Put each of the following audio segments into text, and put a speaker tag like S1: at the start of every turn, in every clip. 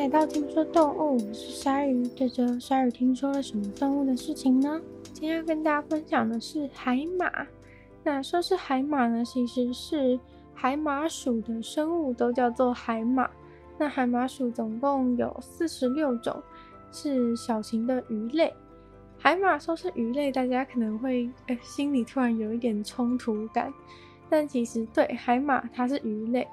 S1: 来到听说动物，我是鲨鱼。这周鲨鱼听说了什么动物的事情呢？今天要跟大家分享的是海马。那说是海马呢，其实是海马属的生物都叫做海马。那海马属总共有四十六种，是小型的鱼类。海马说是鱼类，大家可能会呃心里突然有一点冲突感，但其实对，海马它是鱼类。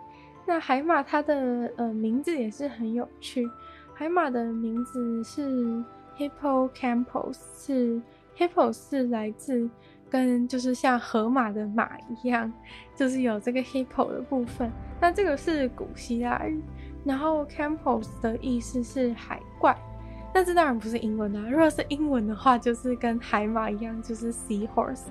S1: 那海马它的呃名字也是很有趣，海马的名字是 Hippocampus，是 Hippo 是来自跟就是像河马的马一样，就是有这个 Hippo 的部分。那这个是古希腊语，然后 Campus 的意思是海怪。但是当然不是英文啊！如果是英文的话，就是跟海马一样，就是 seahorse。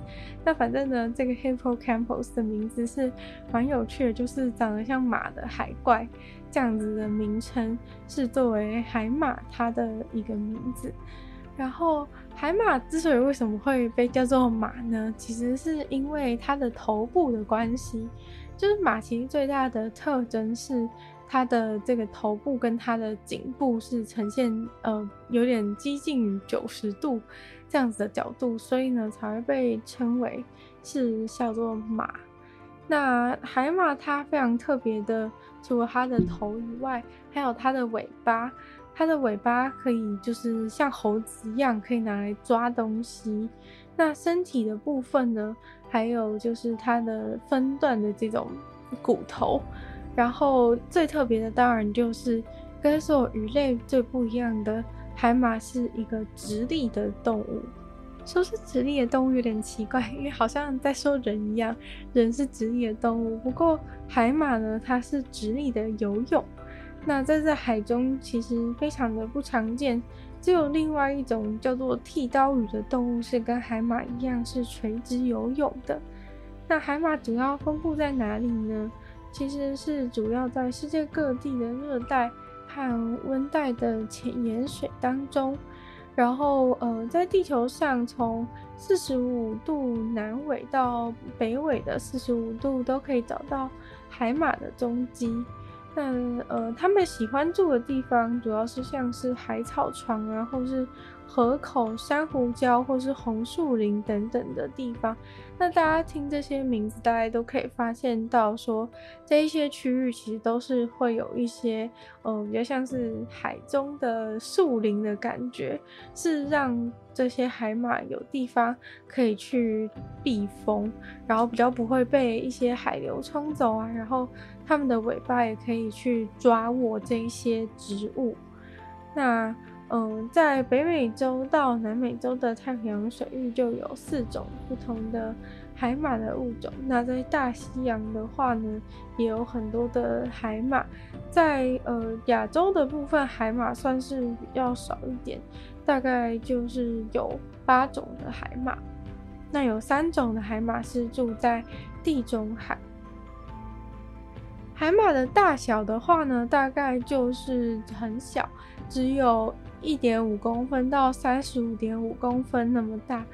S1: 那反正呢，这个 hippocampus 的名字是蛮有趣的，就是长得像马的海怪这样子的名称，是作为海马它的一个名字。然后海马之所以为什么会被叫做马呢？其实是因为它的头部的关系，就是马其实最大的特征是。它的这个头部跟它的颈部是呈现呃有点接近于九十度这样子的角度，所以呢才会被称为是叫做马。那海马它非常特别的，除了它的头以外，还有它的尾巴。它的尾巴可以就是像猴子一样，可以拿来抓东西。那身体的部分呢，还有就是它的分段的这种骨头。然后最特别的当然就是跟所有鱼类最不一样的，海马是一个直立的动物。说是直立的动物有点奇怪，因为好像在说人一样，人是直立的动物。不过海马呢，它是直立的游泳。那在这海中其实非常的不常见，只有另外一种叫做剃刀鱼的动物是跟海马一样是垂直游泳的。那海马主要分布在哪里呢？其实是主要在世界各地的热带和温带的浅盐水当中，然后呃，在地球上从四十五度南纬到北纬的四十五度都可以找到海马的踪迹。但呃，他们喜欢住的地方主要是像是海草床啊，或是河口、珊瑚礁，或是红树林等等的地方。那大家听这些名字，大家都可以发现到说，这一些区域其实都是会有一些，呃，比较像是海中的树林的感觉，是让这些海马有地方可以去避风，然后比较不会被一些海流冲走啊，然后它们的尾巴也可以去抓握这一些植物。那嗯，在北美洲到南美洲的太平洋水域就有四种不同的海马的物种。那在大西洋的话呢，也有很多的海马。在呃亚洲的部分，海马算是比较少一点，大概就是有八种的海马。那有三种的海马是住在地中海。海马的大小的话呢，大概就是很小，只有。一点五公分到三十五点五公分那么大，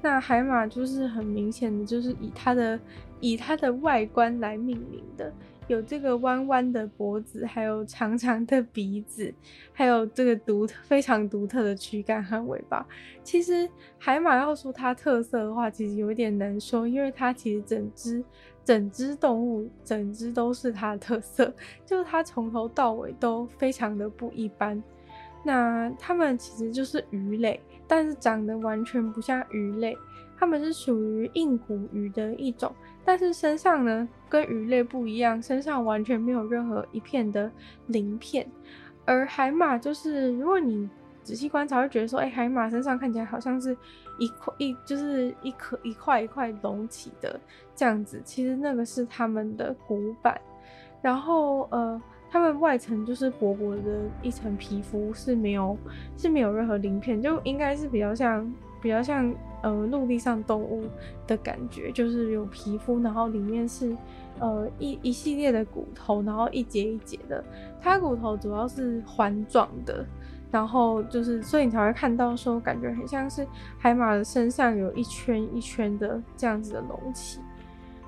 S1: 那海马就是很明显的，就是以它的以它的外观来命名的，有这个弯弯的脖子，还有长长的鼻子，还有这个独特非常独特的躯干和尾巴。其实海马要说它特色的话，其实有点难说，因为它其实整只整只动物整只都是它的特色，就是它从头到尾都非常的不一般。那它们其实就是鱼类，但是长得完全不像鱼类。它们是属于硬骨鱼的一种，但是身上呢跟鱼类不一样，身上完全没有任何一片的鳞片。而海马就是，如果你仔细观察，会觉得说，哎、海马身上看起来好像是一块一，就是一颗一块一块隆起的这样子。其实那个是它们的骨板，然后呃。它们外层就是薄薄的一层皮肤，是没有是没有任何鳞片，就应该是比较像比较像呃陆地上动物的感觉，就是有皮肤，然后里面是呃一一系列的骨头，然后一节一节的。它骨头主要是环状的，然后就是所以你才会看到说感觉很像是海马的身上有一圈一圈的这样子的隆起。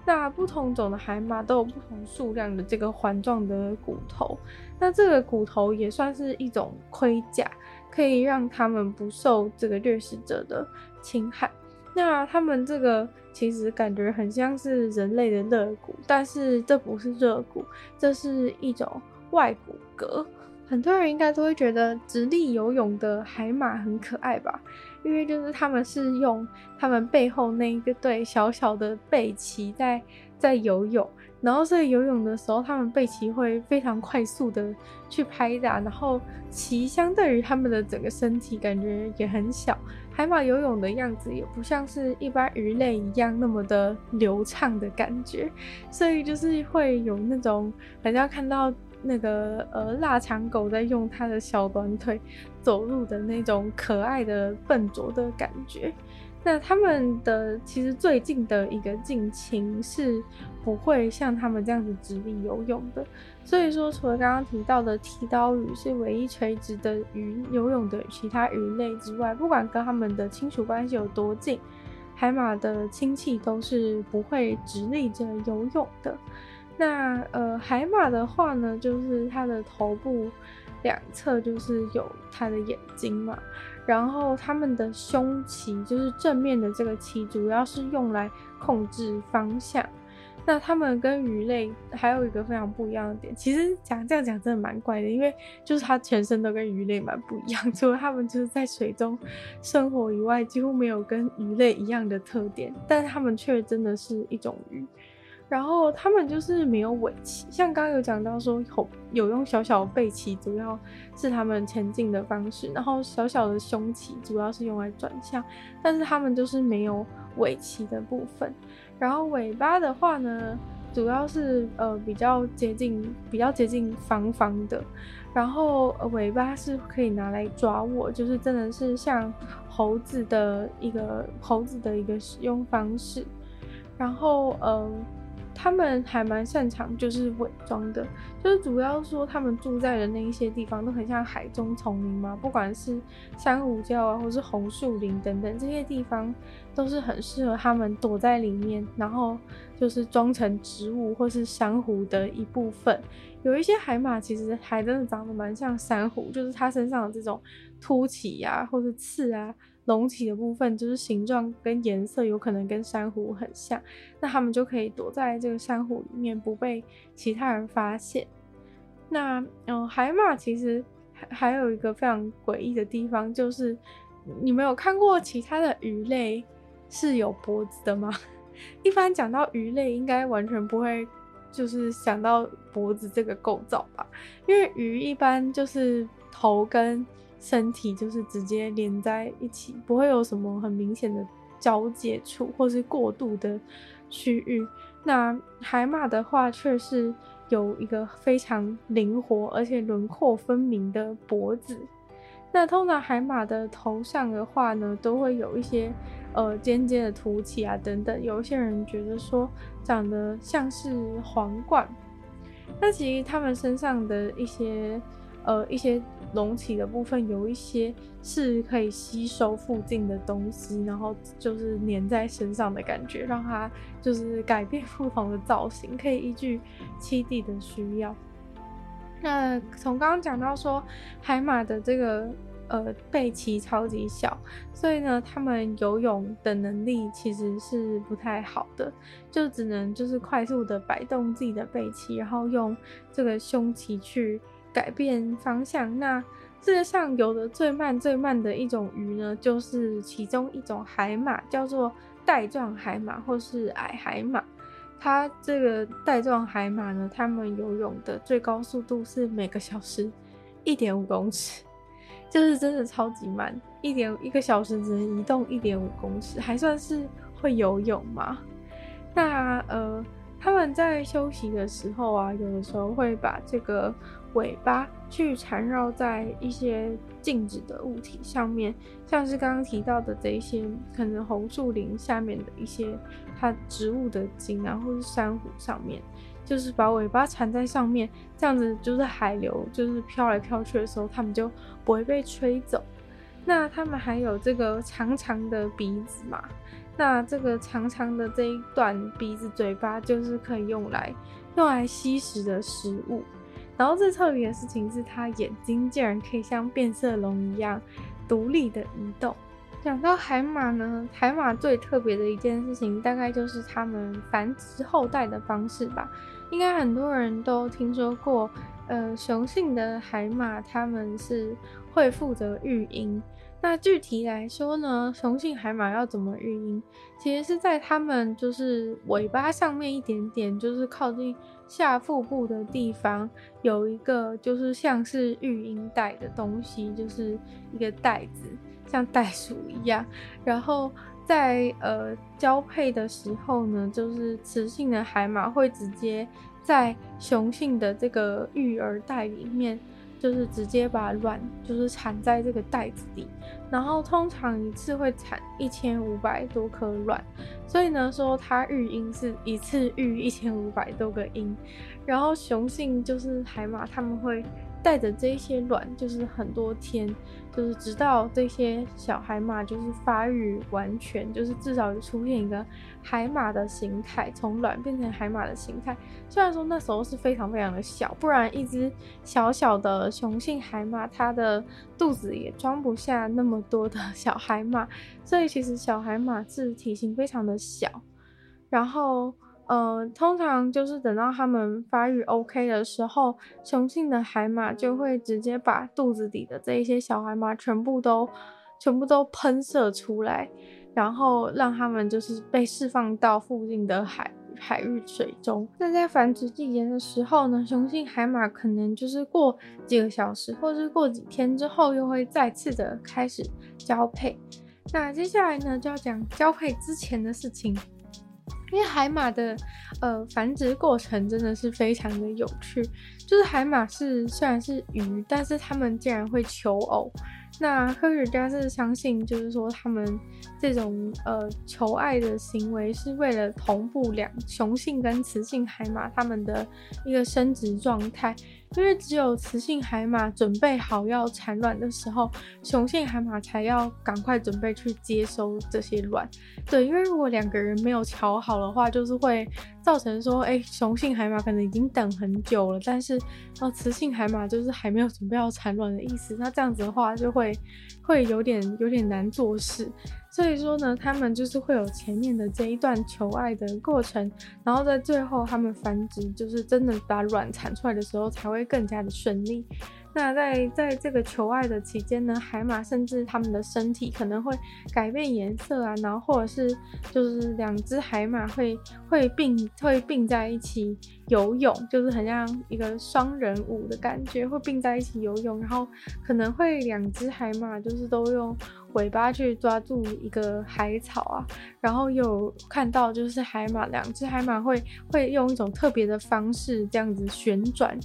S1: 那不同种的海马都有不同数量的这个环状的骨头，那这个骨头也算是一种盔甲，可以让他们不受这个掠食者的侵害。那他们这个其实感觉很像是人类的肋骨，但是这不是肋骨，这是一种外骨骼。很多人应该都会觉得直立游泳的海马很可爱吧？因为就是他们是用他们背后那一个对小小的背鳍在在游泳，然后所以游泳的时候，他们背鳍会非常快速的去拍打，然后鳍相对于他们的整个身体感觉也很小。海马游泳的样子也不像是一般鱼类一样那么的流畅的感觉，所以就是会有那种好像看到。那个呃，腊肠狗在用它的小短腿走路的那种可爱的笨拙的感觉。那他们的其实最近的一个近亲是不会像他们这样子直立游泳的。所以说，除了刚刚提到的剃刀鱼是唯一垂直的鱼游泳的其他鱼类之外，不管跟他们的亲属关系有多近，海马的亲戚都是不会直立着游泳的。那呃，海马的话呢，就是它的头部两侧就是有它的眼睛嘛，然后它们的胸鳍就是正面的这个鳍，主要是用来控制方向。那它们跟鱼类还有一个非常不一样的点，其实讲这样讲真的蛮怪的，因为就是它全身都跟鱼类蛮不一样，除了它们就是在水中生活以外，几乎没有跟鱼类一样的特点，但是它们却真的是一种鱼。然后他们就是没有尾鳍，像刚刚有讲到说有有用小小的背鳍，主要是他们前进的方式，然后小小的胸鳍主要是用来转向，但是他们就是没有尾鳍的部分。然后尾巴的话呢，主要是呃比较接近比较接近方方的，然后尾巴是可以拿来抓握，就是真的是像猴子的一个猴子的一个使用方式。然后呃。他们还蛮擅长就是伪装的，就是主要说他们住在的那一些地方都很像海中丛林嘛，不管是珊瑚礁啊，或是红树林等等这些地方，都是很适合他们躲在里面，然后就是装成植物或是珊瑚的一部分。有一些海马其实还真的长得蛮像珊瑚，就是它身上的这种凸起啊，或是刺啊。隆起的部分就是形状跟颜色有可能跟珊瑚很像，那他们就可以躲在这个珊瑚里面不被其他人发现。那嗯，海马其实还还有一个非常诡异的地方，就是你没有看过其他的鱼类是有脖子的吗？一般讲到鱼类，应该完全不会就是想到脖子这个构造吧？因为鱼一般就是头跟。身体就是直接连在一起，不会有什么很明显的交界处或是过渡的区域。那海马的话，却是有一个非常灵活而且轮廓分明的脖子。那通常海马的头上的话呢，都会有一些呃尖尖的凸起啊等等。有一些人觉得说长得像是皇冠。那其实他们身上的一些呃一些。隆起的部分有一些是可以吸收附近的东西，然后就是粘在身上的感觉，让它就是改变不同的造型，可以依据栖地的需要。那从刚刚讲到说，海马的这个呃背鳍超级小，所以呢，他们游泳的能力其实是不太好的，就只能就是快速的摆动自己的背鳍，然后用这个胸鳍去。改变方向。那世界上游得最慢、最慢的一种鱼呢，就是其中一种海马，叫做带状海马或是矮海马。它这个带状海马呢，它们游泳的最高速度是每个小时一点五公尺，就是真的超级慢，一点一个小时只能移动一点五公尺，还算是会游泳吗？那呃，他们在休息的时候啊，有的时候会把这个。尾巴去缠绕在一些静止的物体上面，像是刚刚提到的这一些，可能红树林下面的一些它植物的茎啊，或是珊瑚上面，就是把尾巴缠在上面，这样子就是海流就是飘来飘去的时候，它们就不会被吹走。那它们还有这个长长的鼻子嘛？那这个长长的这一段鼻子、嘴巴，就是可以用来用来吸食的食物。然后最特别的事情是，它眼睛竟然可以像变色龙一样独立的移动。讲到海马呢，海马最特别的一件事情，大概就是它们繁殖后代的方式吧。应该很多人都听说过，呃，雄性的海马它们是会负责育婴。那具体来说呢，雄性海马要怎么育婴？其实是在它们就是尾巴上面一点点，就是靠近下腹部的地方，有一个就是像是育婴袋的东西，就是一个袋子，像袋鼠一样。然后在呃交配的时候呢，就是雌性的海马会直接在雄性的这个育儿袋里面。就是直接把卵就是产在这个袋子里，然后通常一次会产一千五百多颗卵，所以呢说它育婴是一次育一千五百多个婴，然后雄性就是海马他们会。带着这些卵，就是很多天，就是直到这些小海马就是发育完全，就是至少出现一个海马的形态，从卵变成海马的形态。虽然说那时候是非常非常的小，不然一只小小的雄性海马，它的肚子也装不下那么多的小海马，所以其实小海马是体型非常的小，然后。呃，通常就是等到它们发育 OK 的时候，雄性的海马就会直接把肚子里的这一些小海马全部都、全部都喷射出来，然后让它们就是被释放到附近的海海域水中。那在繁殖季节的时候呢，雄性海马可能就是过几个小时，或是过几天之后，又会再次的开始交配。那接下来呢，就要讲交配之前的事情。因为海马的呃繁殖过程真的是非常的有趣，就是海马是虽然是鱼，但是它们竟然会求偶。那科学家是相信，就是说他们这种呃求爱的行为是为了同步两雄性跟雌性海马它们的一个生殖状态。因为只有雌性海马准备好要产卵的时候，雄性海马才要赶快准备去接收这些卵。对，因为如果两个人没有乔好的话，就是会造成说，哎，雄性海马可能已经等很久了，但是哦，雌性海马就是还没有准备要产卵的意思。那这样子的话，就会会有点有点难做事。所以说呢，他们就是会有前面的这一段求爱的过程，然后在最后他们繁殖，就是真的把卵产出来的时候，才会更加的顺利。那在在这个求爱的期间呢，海马甚至他们的身体可能会改变颜色啊，然后或者是就是两只海马会会并会并在一起游泳，就是很像一个双人舞的感觉，会并在一起游泳，然后可能会两只海马就是都用尾巴去抓住一个海草啊，然后有看到就是海马两只海马会会用一种特别的方式这样子旋转。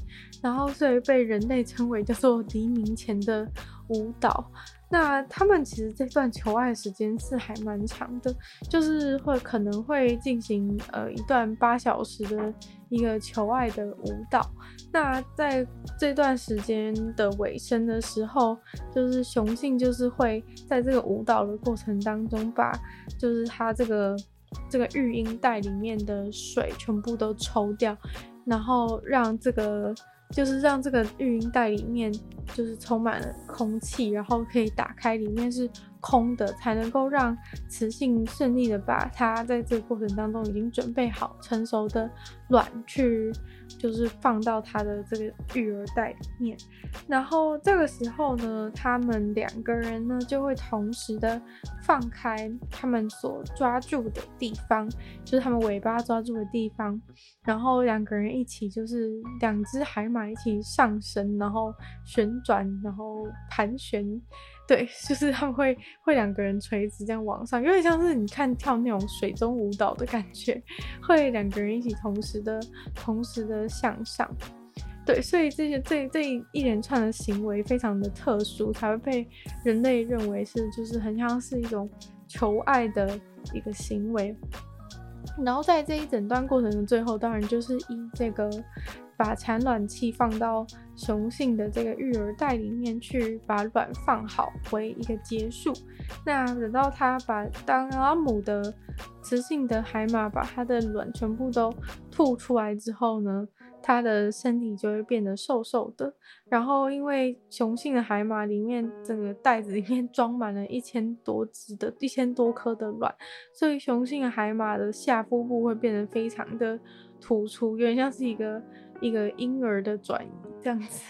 S1: 然后，所以被人类称为叫做黎明前的舞蹈。那他们其实这段求爱时间是还蛮长的，就是会可能会进行呃一段八小时的一个求爱的舞蹈。那在这段时间的尾声的时候，就是雄性就是会在这个舞蹈的过程当中，把就是它这个这个育婴袋里面的水全部都抽掉，然后让这个。就是让这个育婴袋里面就是充满了空气，然后可以打开，里面是空的，才能够让雌性顺利的把它在这个过程当中已经准备好成熟的卵去，就是放到它的这个育儿袋里面。然后这个时候呢，他们两个人呢就会同时的放开他们所抓住的地方，就是他们尾巴抓住的地方。然后两个人一起，就是两只海马一起上升，然后旋转，然后盘旋，对，就是他们会会两个人垂直这样往上，有点像是你看跳那种水中舞蹈的感觉，会两个人一起同时的同时的向上，对，所以这些这这一连串的行为非常的特殊，才会被人类认为是就是很像是一种求爱的一个行为。然后在这一整段过程的最后，当然就是以这个把产卵器放到雄性的这个育儿袋里面去，把卵放好为一个结束。那等到它把当阿母的雌性的海马把它的卵全部都吐出来之后呢，它的身体就会变得瘦瘦的。然后因为雄性的海马里面整个袋子里面装满了一千多只的一千多颗的卵，所以雄性的海马的下腹部会变得非常的突出，有点像是一个。一个婴儿的转移这样子，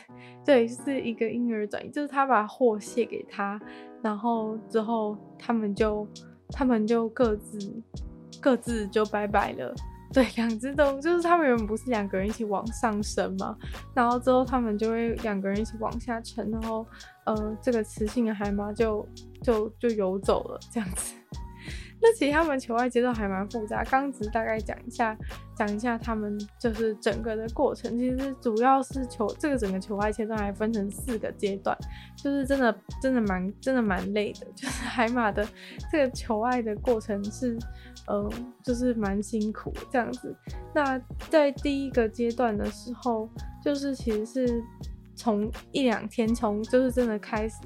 S1: 对，是一个婴儿转移，就是他把货卸给他，然后之后他们就他们就各自各自就拜拜了。对，两只都就是他们原本不是两个人一起往上升嘛，然后之后他们就会两个人一起往下沉，然后呃，这个雌性的海马就就就游走了这样子。那其实他们求爱阶段还蛮复杂，刚只大概讲一下，讲一下他们就是整个的过程。其实主要是求这个整个求爱阶段还分成四个阶段，就是真的真的蛮真的蛮累的。就是海马的这个求爱的过程是，呃，就是蛮辛苦这样子。那在第一个阶段的时候，就是其实是从一两天，从就是真的开始，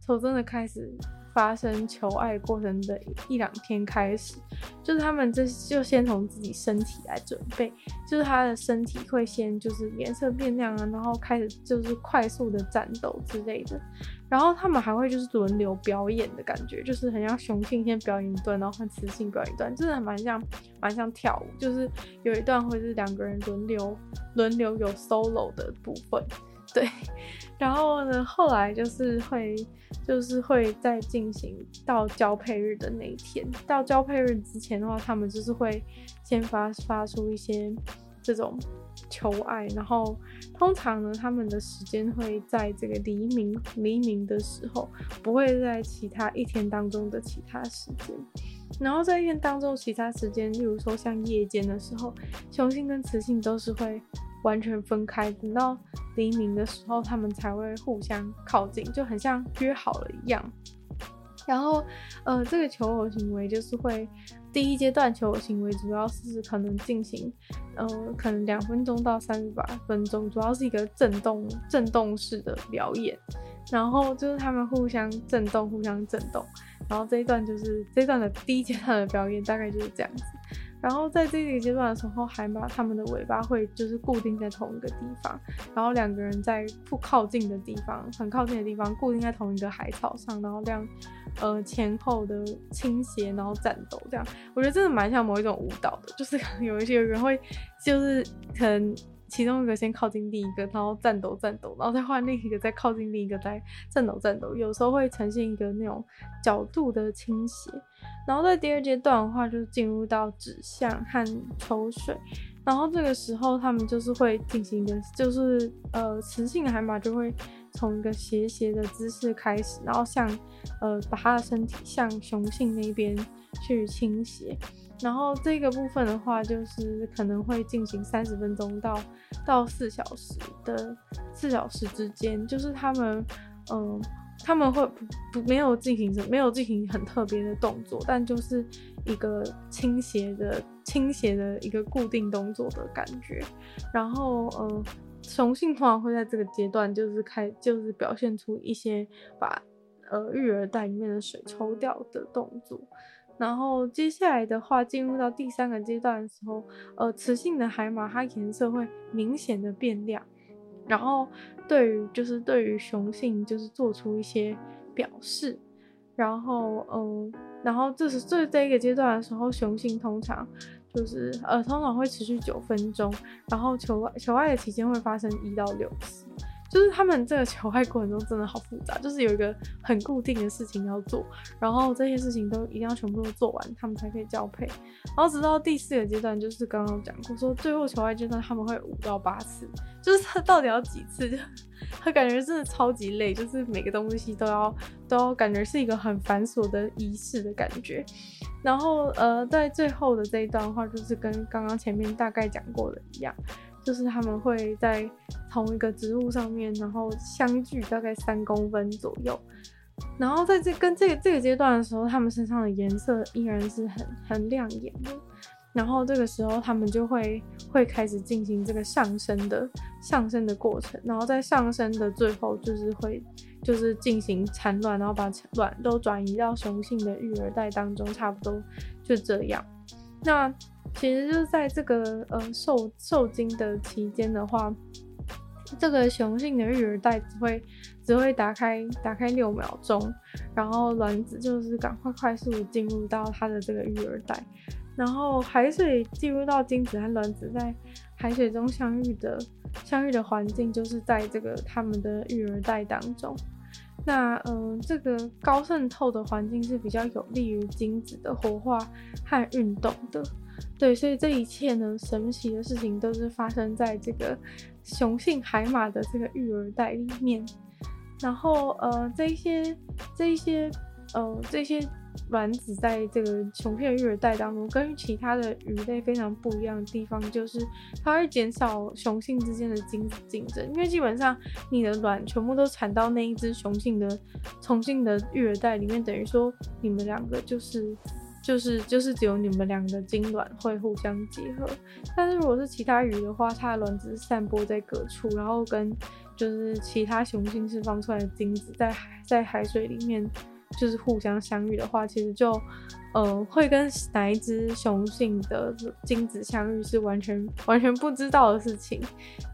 S1: 从真的开始。发生求爱过程的一两天开始，就是他们这就先从自己身体来准备，就是他的身体会先就是颜色变亮啊，然后开始就是快速的战斗之类的，然后他们还会就是轮流表演的感觉，就是很像雄性先表演一段，然后换雌性表演一段，真的蛮像蛮像跳舞，就是有一段会是两个人轮流轮流有 solo 的部分。对，然后呢，后来就是会，就是会再进行到交配日的那一天。到交配日之前的话，他们就是会先发发出一些这种求爱，然后通常呢，他们的时间会在这个黎明黎明的时候，不会在其他一天当中的其他时间。然后在一天当中其他时间，例如说像夜间的时候，雄性跟雌性都是会。完全分开，等到黎明的时候，他们才会互相靠近，就很像约好了一样。然后，呃，这个求偶行为就是会第一阶段求偶行为，主要是可能进行，呃，可能两分钟到三十八分钟，主要是一个震动震动式的表演。然后就是他们互相震动，互相震动。然后这一段就是这一段的第一阶段的表演，大概就是这样子。然后在这个阶段的时候，海马它们的尾巴会就是固定在同一个地方，然后两个人在不靠近的地方，很靠近的地方固定在同一个海草上，然后这样呃前后的倾斜，然后战斗这样，我觉得真的蛮像某一种舞蹈的，就是 有一些人会就是可能。其中一个先靠近另一个，然后颤抖颤抖，然后再换另一个再靠近另一个，再颤抖颤抖。有时候会呈现一个那种角度的倾斜。然后在第二阶段的话，就是进入到指向和抽水。然后这个时候他们就是会进行一个，就是呃雌性海马就会从一个斜斜的姿势开始，然后向呃把它的身体向雄性那边去倾斜。然后这个部分的话，就是可能会进行三十分钟到到四小时的四小时之间，就是他们，嗯、他们会不不没有进行什没有进行很特别的动作，但就是一个倾斜的倾斜的一个固定动作的感觉。然后，嗯，雄性通常会在这个阶段就是开就是表现出一些把呃育儿袋里面的水抽掉的动作。然后接下来的话，进入到第三个阶段的时候，呃，雌性的海马它颜色会明显的变亮，然后对于就是对于雄性就是做出一些表示，然后嗯、呃，然后这是这这一个阶段的时候，雄性通常就是呃通常会持续九分钟，然后求求爱的期间会发生一到六次。就是他们这个求爱过程中真的好复杂，就是有一个很固定的事情要做，然后这些事情都一定要全部都做完，他们才可以交配。然后直到第四个阶段，就是刚刚讲过，说最后求爱阶段他们会五到八次，就是他 到底要几次？就他感觉真的超级累，就是每个东西都要都要感觉是一个很繁琐的仪式的感觉。然后呃，在最后的这一段话，就是跟刚刚前面大概讲过的一样。就是他们会在同一个植物上面，然后相距大概三公分左右，然后在这跟这个这个阶段的时候，他们身上的颜色依然是很很亮眼的。然后这个时候他们就会会开始进行这个上升的上升的过程，然后在上升的最后就是会就是进行产卵，然后把卵都转移到雄性的育儿袋当中，差不多就这样。那其实就是在这个呃受受精的期间的话，这个雄性的育儿袋只会只会打开打开六秒钟，然后卵子就是赶快快速进入到它的这个育儿袋。然后海水进入到精子和卵子在海水中相遇的相遇的环境，就是在这个他们的育儿袋当中。那嗯、这个高渗透的环境是比较有利于精子的活化和运动的。对，所以这一切呢，神奇的事情都是发生在这个雄性海马的这个育儿袋里面。然后呃，这一些这一些呃这些。卵子在这个雄性的育儿袋当中，跟其他的鱼类非常不一样的地方，就是它会减少雄性之间的精子竞争。因为基本上你的卵全部都产到那一只雄性的雄性的育儿袋里面，等于说你们两个就是就是就是只有你们两个精卵会互相结合。但是如果是其他鱼的话，它的卵子是散播在各处，然后跟就是其他雄性释放出来的精子在海在海水里面。就是互相相遇的话，其实就，呃，会跟哪一只雄性的精子相遇是完全完全不知道的事情。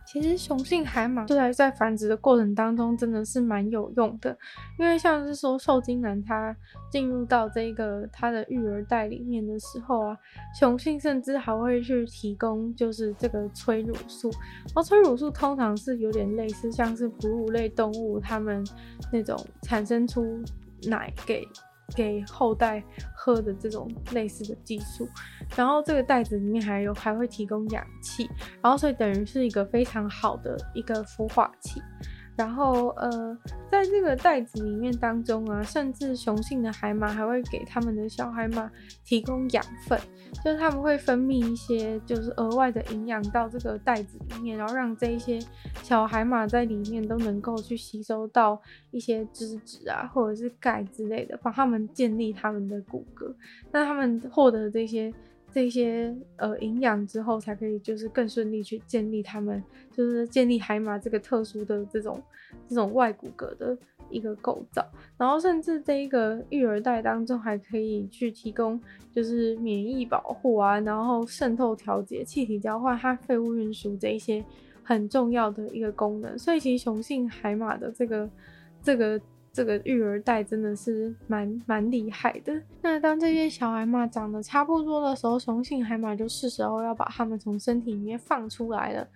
S1: 其实雄性海马就在在繁殖的过程当中真的是蛮有用的，因为像是说受精卵它进入到这个它的育儿袋里面的时候啊，雄性甚至还会去提供就是这个催乳素，然后催乳素通常是有点类似像是哺乳类动物它们那种产生出。奶给给后代喝的这种类似的技术，然后这个袋子里面还有还会提供氧气，然后所以等于是一个非常好的一个孵化器。然后，呃，在这个袋子里面当中啊，甚至雄性的海马还会给他们的小海马提供养分，就是他们会分泌一些就是额外的营养到这个袋子里面，然后让这一些小海马在里面都能够去吸收到一些脂质啊，或者是钙之类的，帮他们建立他们的骨骼。那他们获得这些。这些呃营养之后，才可以就是更顺利去建立他们，就是建立海马这个特殊的这种这种外骨骼的一个构造。然后甚至这一个育儿袋当中还可以去提供就是免疫保护啊，然后渗透调节、气体交换和废物运输这一些很重要的一个功能。所以其实雄性海马的这个这个。这个育儿袋真的是蛮蛮厉害的。那当这些小海马长得差不多的时候，雄性海马就是时候要把它们从身体里面放出来了。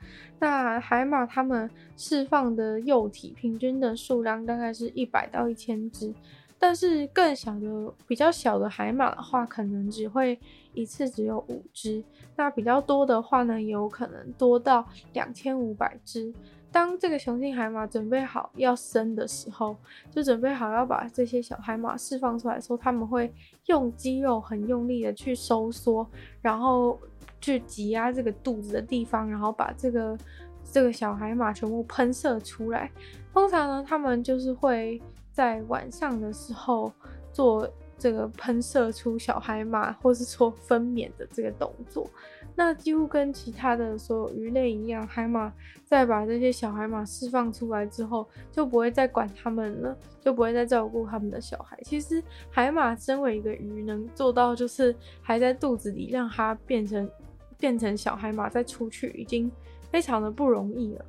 S1: 那海马它们释放的幼体平均的数量大概是一百到一千只，但是更小的、比较小的海马的话，可能只会一次只有五只。那比较多的话呢，有可能多到两千五百只。当这个雄性海马准备好要生的时候，就准备好要把这些小海马释放出来的时候，他们会用肌肉很用力的去收缩，然后去挤压这个肚子的地方，然后把这个这个小海马全部喷射出来。通常呢，他们就是会在晚上的时候做这个喷射出小海马，或是说分娩的这个动作。那几乎跟其他的所有鱼类一样，海马在把这些小海马释放出来之后，就不会再管它们了，就不会再照顾他们的小孩。其实海马身为一个鱼，能做到就是还在肚子里让它变成变成小海马再出去，已经非常的不容易了。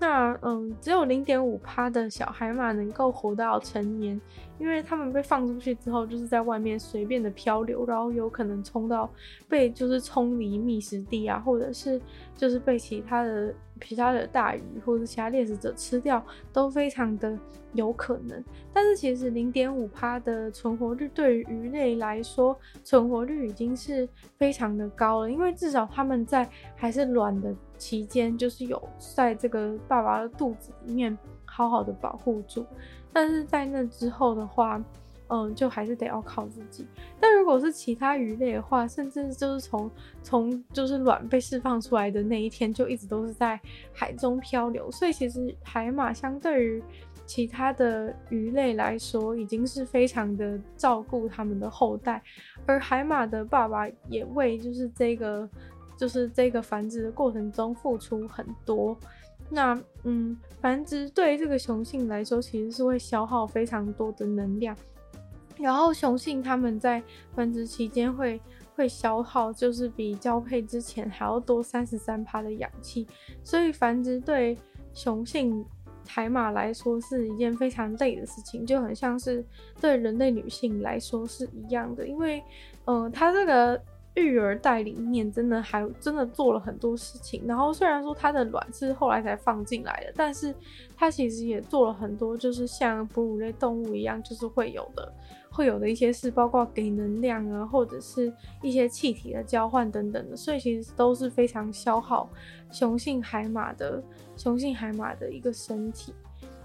S1: 那嗯，只有零点五趴的小海马能够活到成年，因为他们被放出去之后，就是在外面随便的漂流，然后有可能冲到被就是冲离觅食地啊，或者是就是被其他的其他的大鱼或者是其他猎食者吃掉，都非常的有可能。但是其实零点五趴的存活率对于鱼类来说，存活率已经是非常的高了，因为至少他们在还是卵的。期间就是有在这个爸爸的肚子里面好好的保护住，但是在那之后的话，嗯，就还是得要靠自己。但如果是其他鱼类的话，甚至就是从从就是卵被释放出来的那一天，就一直都是在海中漂流。所以其实海马相对于其他的鱼类来说，已经是非常的照顾他们的后代，而海马的爸爸也为就是这个就是这个繁殖的过程中付出很多。那嗯，繁殖对于这个雄性来说，其实是会消耗非常多的能量。然后雄性他们在繁殖期间会会消耗，就是比交配之前还要多三十三趴的氧气，所以繁殖对雄性海马来说是一件非常累的事情，就很像是对人类女性来说是一样的，因为，呃，它这个育儿袋里面真的还真的做了很多事情。然后虽然说它的卵是后来才放进来的，但是它其实也做了很多，就是像哺乳类动物一样，就是会有的。会有的一些事，包括给能量啊，或者是一些气体的交换等等的，所以其实都是非常消耗雄性海马的雄性海马的一个身体。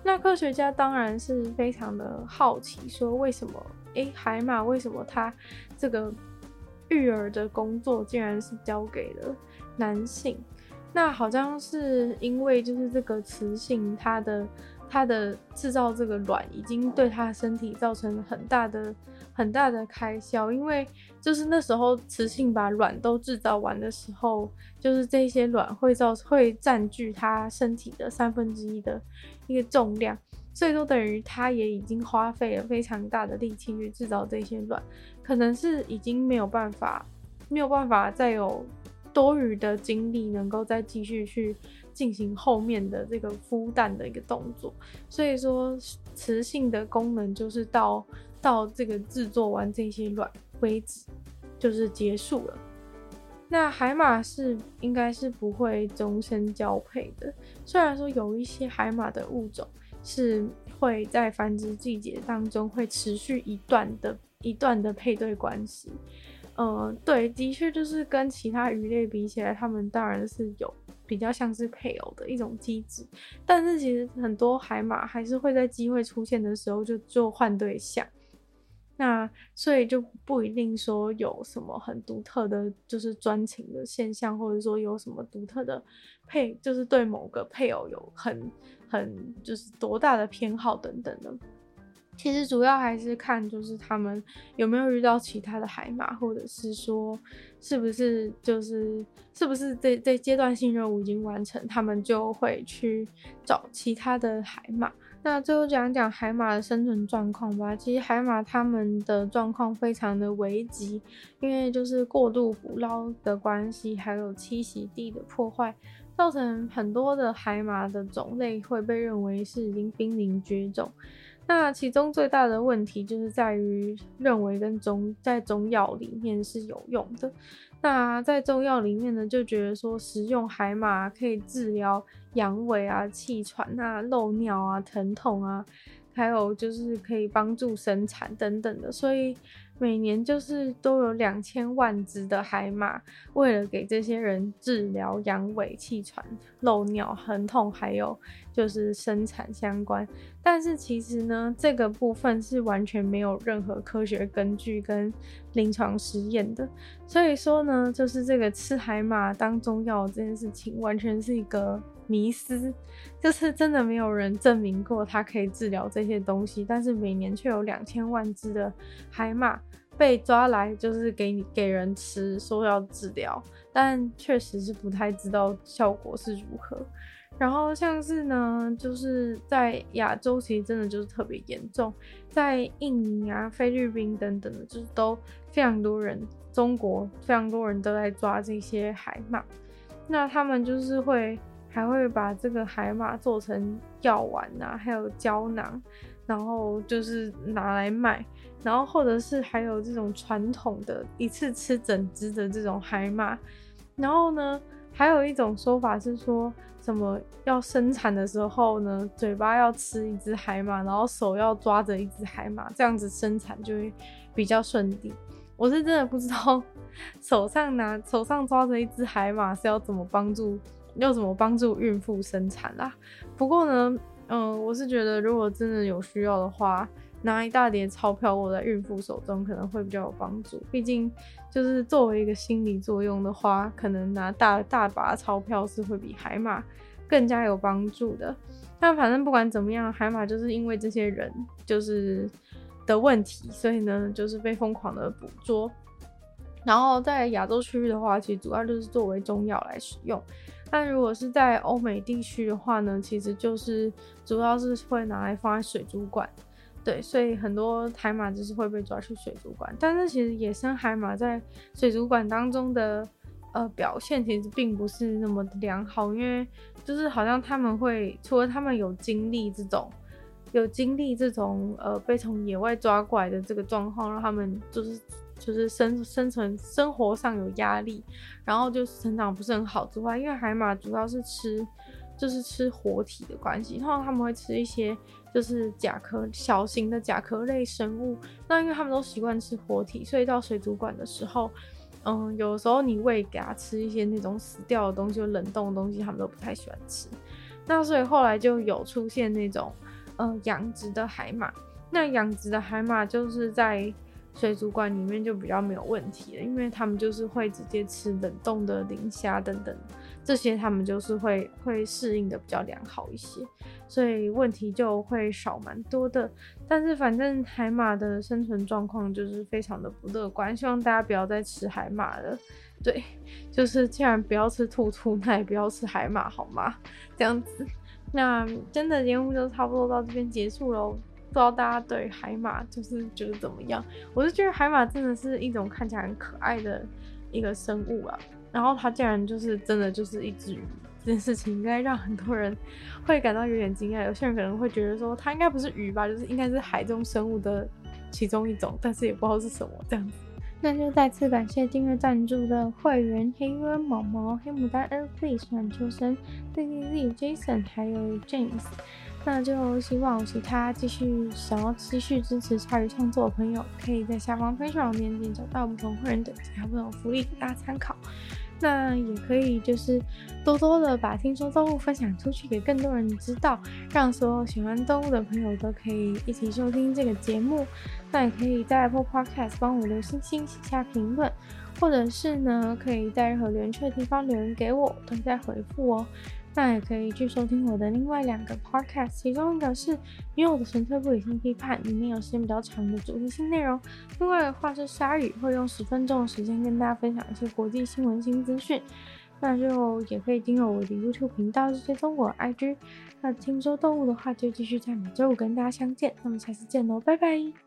S1: 那科学家当然是非常的好奇，说为什么诶，海马为什么它这个育儿的工作竟然是交给了男性？那好像是因为就是这个雌性它的。它的制造这个卵已经对它身体造成了很大的很大的开销，因为就是那时候雌性把卵都制造完的时候，就是这些卵会造会占据它身体的三分之一的一个重量，所以说等于它也已经花费了非常大的力气去制造这些卵，可能是已经没有办法没有办法再有多余的精力能够再继续去。进行后面的这个孵蛋的一个动作，所以说雌性的功能就是到到这个制作完这些卵为止，就是结束了。那海马是应该是不会终身交配的，虽然说有一些海马的物种是会在繁殖季节当中会持续一段的一段的配对关系。嗯，对，的确就是跟其他鱼类比起来，它们当然是有。比较像是配偶的一种机制，但是其实很多海马还是会在机会出现的时候就就换对象，那所以就不一定说有什么很独特的，就是专情的现象，或者说有什么独特的配，就是对某个配偶有很很就是多大的偏好等等的。其实主要还是看，就是他们有没有遇到其他的海马，或者是说，是不是就是是不是这这阶段性任务已经完成，他们就会去找其他的海马。那最后讲讲海马的生存状况吧。其实海马他们的状况非常的危急，因为就是过度捕捞的关系，还有栖息地的破坏，造成很多的海马的种类会被认为是已经濒临绝种。那其中最大的问题就是在于认为跟中在中药里面是有用的。那在中药里面呢，就觉得说食用海马可以治疗阳痿啊、气喘啊、漏尿啊、疼痛啊，还有就是可以帮助生产等等的，所以。每年就是都有两千万只的海马，为了给这些人治疗阳痿、气喘、漏尿、疼痛，还有就是生产相关。但是其实呢，这个部分是完全没有任何科学根据跟临床实验的。所以说呢，就是这个吃海马当中药这件事情，完全是一个迷思，就是真的没有人证明过它可以治疗这些东西。但是每年却有两千万只的海马。被抓来就是给你给人吃，说要治疗，但确实是不太知道效果是如何。然后像是呢，就是在亚洲其实真的就是特别严重，在印尼啊、菲律宾等等的，就是都非常多人，中国非常多人都在抓这些海马。那他们就是会还会把这个海马做成药丸啊，还有胶囊，然后就是拿来卖。然后，或者是还有这种传统的一次吃整只的这种海马。然后呢，还有一种说法是说，什么要生产的时候呢，嘴巴要吃一只海马，然后手要抓着一只海马，这样子生产就会比较顺利。我是真的不知道，手上拿手上抓着一只海马是要怎么帮助，要怎么帮助孕妇生产啦。不过呢，嗯，我是觉得如果真的有需要的话。拿一大叠钞票握在孕妇手中可能会比较有帮助。毕竟就是作为一个心理作用的话，可能拿大大把钞票是会比海马更加有帮助的。但反正不管怎么样，海马就是因为这些人就是的问题，所以呢就是被疯狂的捕捉。然后在亚洲区域的话，其实主要就是作为中药来使用。但如果是在欧美地区的话呢，其实就是主要是会拿来放在水族馆。对，所以很多海马就是会被抓去水族馆。但是其实野生海马在水族馆当中的呃表现其实并不是那么良好，因为就是好像他们会除了他们有经历这种有经历这种呃被从野外抓过来的这个状况，让他们就是。就是生生存生活上有压力，然后就是成长不是很好之外，因为海马主要是吃，就是吃活体的关系，然后他们会吃一些就是甲壳小型的甲壳类生物。那因为他们都习惯吃活体，所以到水族馆的时候，嗯，有时候你喂给它吃一些那种死掉的东西，冷冻的东西，他们都不太喜欢吃。那所以后来就有出现那种嗯养殖的海马。那养殖的海马就是在。水族馆里面就比较没有问题了，因为他们就是会直接吃冷冻的磷虾等等，这些他们就是会会适应的比较良好一些，所以问题就会少蛮多的。但是反正海马的生存状况就是非常的不乐观，希望大家不要再吃海马了。对，就是既然不要吃兔兔，那也不要吃海马好吗？这样子，那真的节目就差不多到这边结束喽。不知道大家对海马就是觉得怎么样？我是觉得海马真的是一种看起来很可爱的一个生物啊。然后它竟然就是真的就是一只鱼，这件事情应该让很多人会感到有点惊讶。有些人可能会觉得说它应该不是鱼吧，就是应该是海中生物的其中一种，但是也不知道是什么这样子。那就再次感谢订阅赞助的会员黑渊毛毛、黑牡丹 L P、暖秋生、Z Z Z、Jason 还有 James。那就希望其他继续想要继续支持鲨鱼创作的朋友，可以在下方分享链接找到不同会员等级还有不同福利给大家参考。那也可以就是多多的把听说动物分享出去给更多人知道，让所有喜欢动物的朋友都可以一起收听这个节目。那也可以在 Apple Podcast 帮我留星星、写下评论，或者是呢可以在任何留言区的地方留言给我，都在回复哦。那也可以去收听我的另外两个 podcast，其中一个是《女友的纯粹不理性批判》，里面有时间比较长的主题性内容；另外的话是鲨鱼，会用十分钟的时间跟大家分享一些国际新闻新资讯。那就也可以订阅我的 YouTube 频道，追踪我的 IG。那听说动物的话，就继续在每周五跟大家相见。那么下次见喽，拜拜。